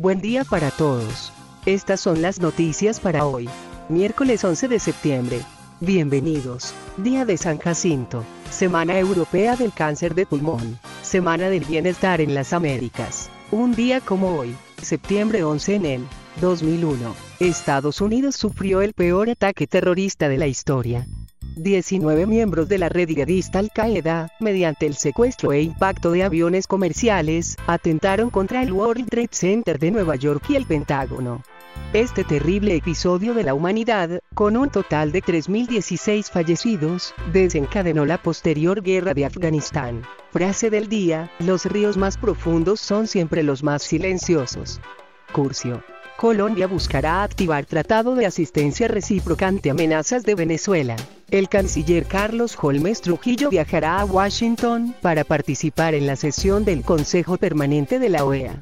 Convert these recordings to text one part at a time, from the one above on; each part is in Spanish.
Buen día para todos. Estas son las noticias para hoy, miércoles 11 de septiembre. Bienvenidos. Día de San Jacinto. Semana Europea del Cáncer de Pulmón. Semana del Bienestar en las Américas. Un día como hoy, septiembre 11 en el 2001, Estados Unidos sufrió el peor ataque terrorista de la historia. 19 miembros de la red yihadista Al-Qaeda, mediante el secuestro e impacto de aviones comerciales, atentaron contra el World Trade Center de Nueva York y el Pentágono. Este terrible episodio de la humanidad, con un total de 3.016 fallecidos, desencadenó la posterior guerra de Afganistán. Frase del día, los ríos más profundos son siempre los más silenciosos. Curcio. Colombia buscará activar tratado de asistencia recíproca ante amenazas de Venezuela. El canciller Carlos Holmes Trujillo viajará a Washington para participar en la sesión del Consejo Permanente de la OEA.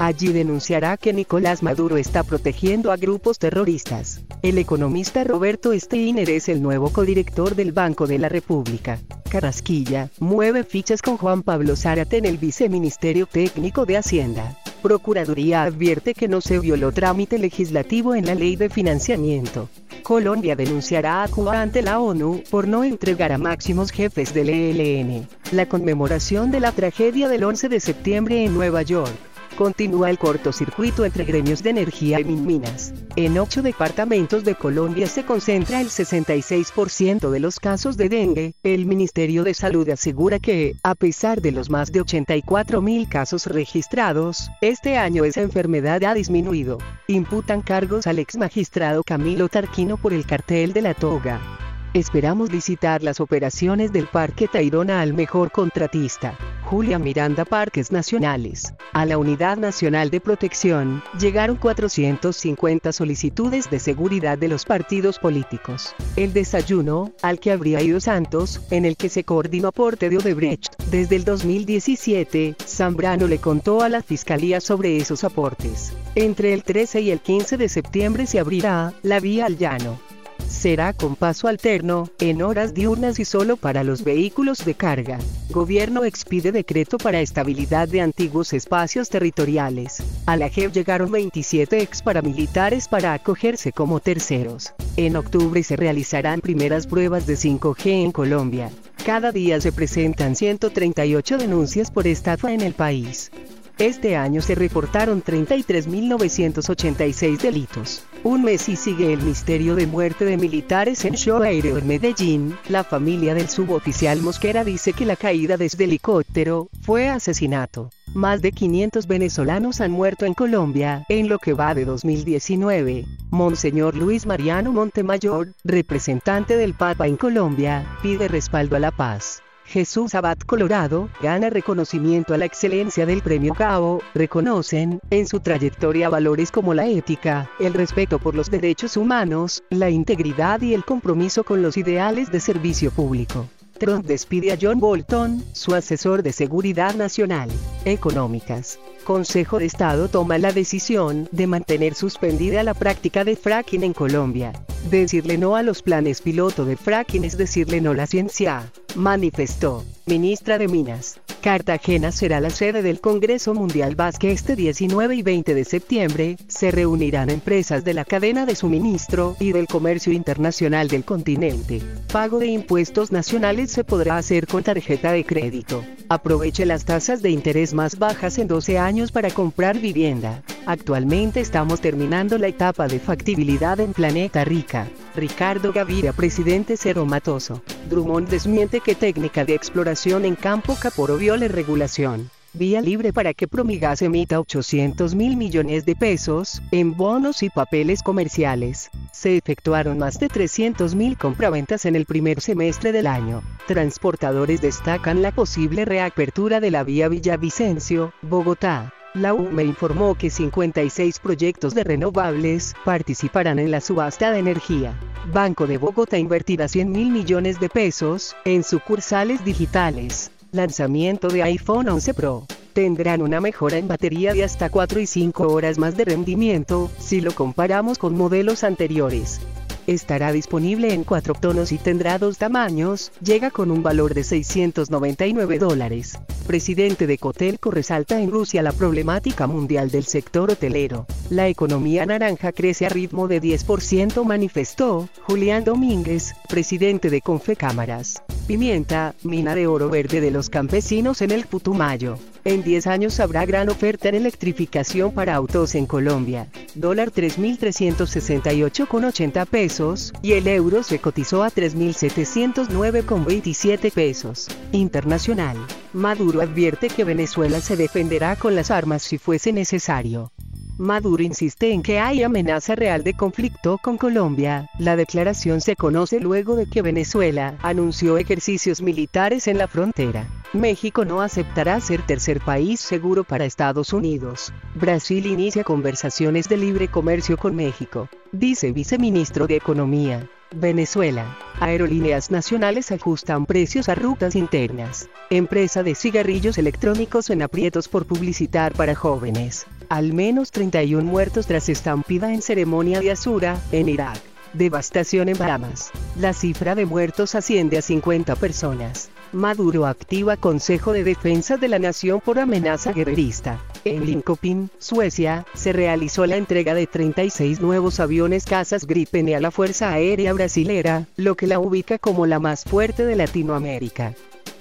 Allí denunciará que Nicolás Maduro está protegiendo a grupos terroristas. El economista Roberto Steiner es el nuevo codirector del Banco de la República. Carrasquilla, mueve fichas con Juan Pablo Zárate en el Viceministerio Técnico de Hacienda. Procuraduría advierte que no se violó trámite legislativo en la ley de financiamiento. Colombia denunciará a Cuba ante la ONU por no entregar a máximos jefes del ELN. La conmemoración de la tragedia del 11 de septiembre en Nueva York. Continúa el cortocircuito entre gremios de energía y minas. En ocho departamentos de Colombia se concentra el 66% de los casos de dengue. El Ministerio de Salud asegura que, a pesar de los más de 84 mil casos registrados, este año esa enfermedad ha disminuido. Imputan cargos al ex magistrado Camilo Tarquino por el cartel de la toga. Esperamos visitar las operaciones del Parque Tayrona al mejor contratista. Julia Miranda Parques Nacionales. A la Unidad Nacional de Protección, llegaron 450 solicitudes de seguridad de los partidos políticos. El desayuno, al que habría ido Santos, en el que se coordinó aporte de Odebrecht, desde el 2017, Zambrano le contó a la Fiscalía sobre esos aportes. Entre el 13 y el 15 de septiembre se abrirá la vía al llano será con paso alterno, en horas diurnas y solo para los vehículos de carga. Gobierno expide decreto para estabilidad de antiguos espacios territoriales. A la JEP llegaron 27 ex paramilitares para acogerse como terceros. En octubre se realizarán primeras pruebas de 5G en Colombia. Cada día se presentan 138 denuncias por estafa en el país. Este año se reportaron 33.986 delitos. Un mes y sigue el misterio de muerte de militares en show aéreo en Medellín. La familia del suboficial Mosquera dice que la caída desde helicóptero fue asesinato. Más de 500 venezolanos han muerto en Colombia en lo que va de 2019. Monseñor Luis Mariano Montemayor, representante del Papa en Colombia, pide respaldo a la paz. Jesús Abad Colorado, gana reconocimiento a la excelencia del Premio Cabo, reconocen, en su trayectoria valores como la ética, el respeto por los derechos humanos, la integridad y el compromiso con los ideales de servicio público. Trump despide a John Bolton, su asesor de seguridad nacional, económicas. Consejo de Estado toma la decisión de mantener suspendida la práctica de fracking en Colombia. Decirle no a los planes piloto de fracking es decirle no a la ciencia, manifestó. Ministra de Minas. Cartagena será la sede del Congreso Mundial Basque este 19 y 20 de septiembre. Se reunirán empresas de la cadena de suministro y del comercio internacional del continente. Pago de impuestos nacionales se podrá hacer con tarjeta de crédito. Aproveche las tasas de interés más bajas en 12 años para comprar vivienda. Actualmente estamos terminando la etapa de factibilidad en Planeta Rica. Ricardo Gaviria, presidente Cero Matoso. Drummond desmiente que técnica de exploración en campo Caporo viole regulación. Vía libre para que Promigas emita 800 mil millones de pesos en bonos y papeles comerciales. Se efectuaron más de 300 mil compraventas en el primer semestre del año. Transportadores destacan la posible reapertura de la vía Villavicencio, Bogotá. La UME informó que 56 proyectos de renovables participarán en la subasta de energía. Banco de Bogotá invertirá 100 mil millones de pesos en sucursales digitales. Lanzamiento de iPhone 11 Pro. Tendrán una mejora en batería de hasta 4 y 5 horas más de rendimiento, si lo comparamos con modelos anteriores. Estará disponible en cuatro tonos y tendrá dos tamaños, llega con un valor de 699 dólares. Presidente de Cotelco resalta en Rusia la problemática mundial del sector hotelero. La economía naranja crece a ritmo de 10%, manifestó Julián Domínguez, presidente de Confecámaras. Pimienta, mina de oro verde de los campesinos en el Putumayo. En 10 años habrá gran oferta en electrificación para autos en Colombia. Dólar 3.368,80 pesos, y el euro se cotizó a 3.709,27 pesos. Internacional. Maduro advierte que Venezuela se defenderá con las armas si fuese necesario. Maduro insiste en que hay amenaza real de conflicto con Colombia. La declaración se conoce luego de que Venezuela anunció ejercicios militares en la frontera. México no aceptará ser tercer país seguro para Estados Unidos. Brasil inicia conversaciones de libre comercio con México, dice viceministro de Economía. Venezuela. Aerolíneas nacionales ajustan precios a rutas internas. Empresa de cigarrillos electrónicos en aprietos por publicitar para jóvenes. Al menos 31 muertos tras estampida en ceremonia de Asura, en Irak. Devastación en Bahamas. La cifra de muertos asciende a 50 personas. Maduro activa Consejo de Defensa de la Nación por amenaza guerrerista. En Linkopin, Suecia, se realizó la entrega de 36 nuevos aviones cazas Gripen a la Fuerza Aérea Brasilera, lo que la ubica como la más fuerte de Latinoamérica.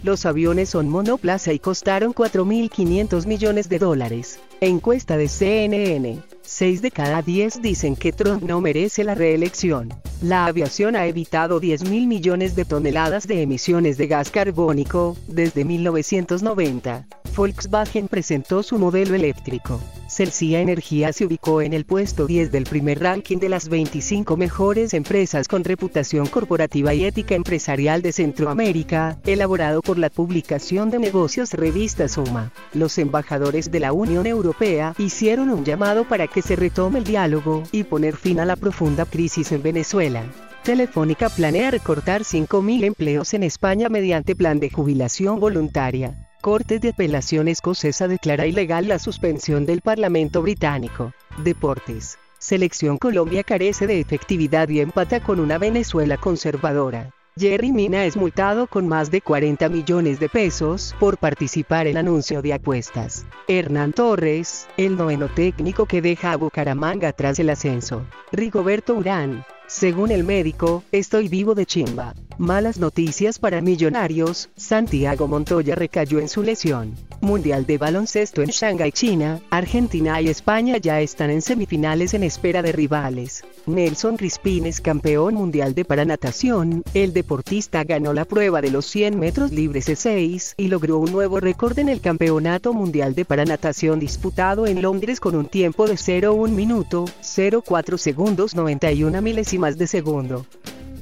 Los aviones son monoplaza y costaron 4.500 millones de dólares. Encuesta de CNN. 6 de cada 10 dicen que Trump no merece la reelección. La aviación ha evitado 10 mil millones de toneladas de emisiones de gas carbónico desde 1990. Volkswagen presentó su modelo eléctrico. Celsia Energía se ubicó en el puesto 10 del primer ranking de las 25 mejores empresas con reputación corporativa y ética empresarial de Centroamérica, elaborado por la publicación de negocios revista Suma. Los embajadores de la Unión Europea hicieron un llamado para que se retome el diálogo y poner fin a la profunda crisis en Venezuela. Telefónica planea recortar 5.000 empleos en España mediante plan de jubilación voluntaria. Corte de Apelación Escocesa declara ilegal la suspensión del Parlamento británico. Deportes. Selección Colombia carece de efectividad y empata con una Venezuela conservadora. Jerry Mina es multado con más de 40 millones de pesos por participar en anuncio de apuestas. Hernán Torres, el noveno técnico que deja a Bucaramanga tras el ascenso. Rigoberto Urán, según el médico, estoy vivo de chimba. Malas noticias para Millonarios, Santiago Montoya recayó en su lesión. Mundial de baloncesto en Shanghai, China, Argentina y España ya están en semifinales en espera de rivales. Nelson Crispín es campeón mundial de paranatación, el deportista ganó la prueba de los 100 metros libres E6 y logró un nuevo récord en el campeonato mundial de paranatación disputado en Londres con un tiempo de 0,1 minuto, 0,4 segundos 91 milésimas de segundo.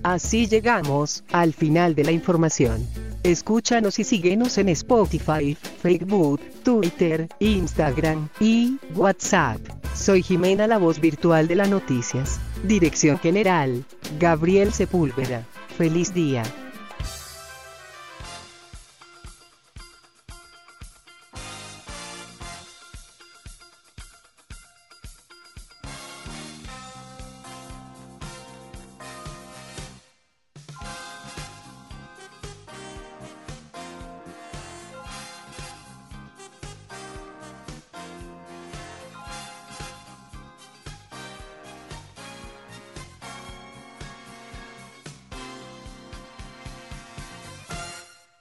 Así llegamos al final de la información. Escúchanos y síguenos en Spotify, Facebook, Twitter, Instagram y WhatsApp. Soy Jimena, la voz virtual de las noticias. Dirección General, Gabriel Sepúlveda. Feliz día.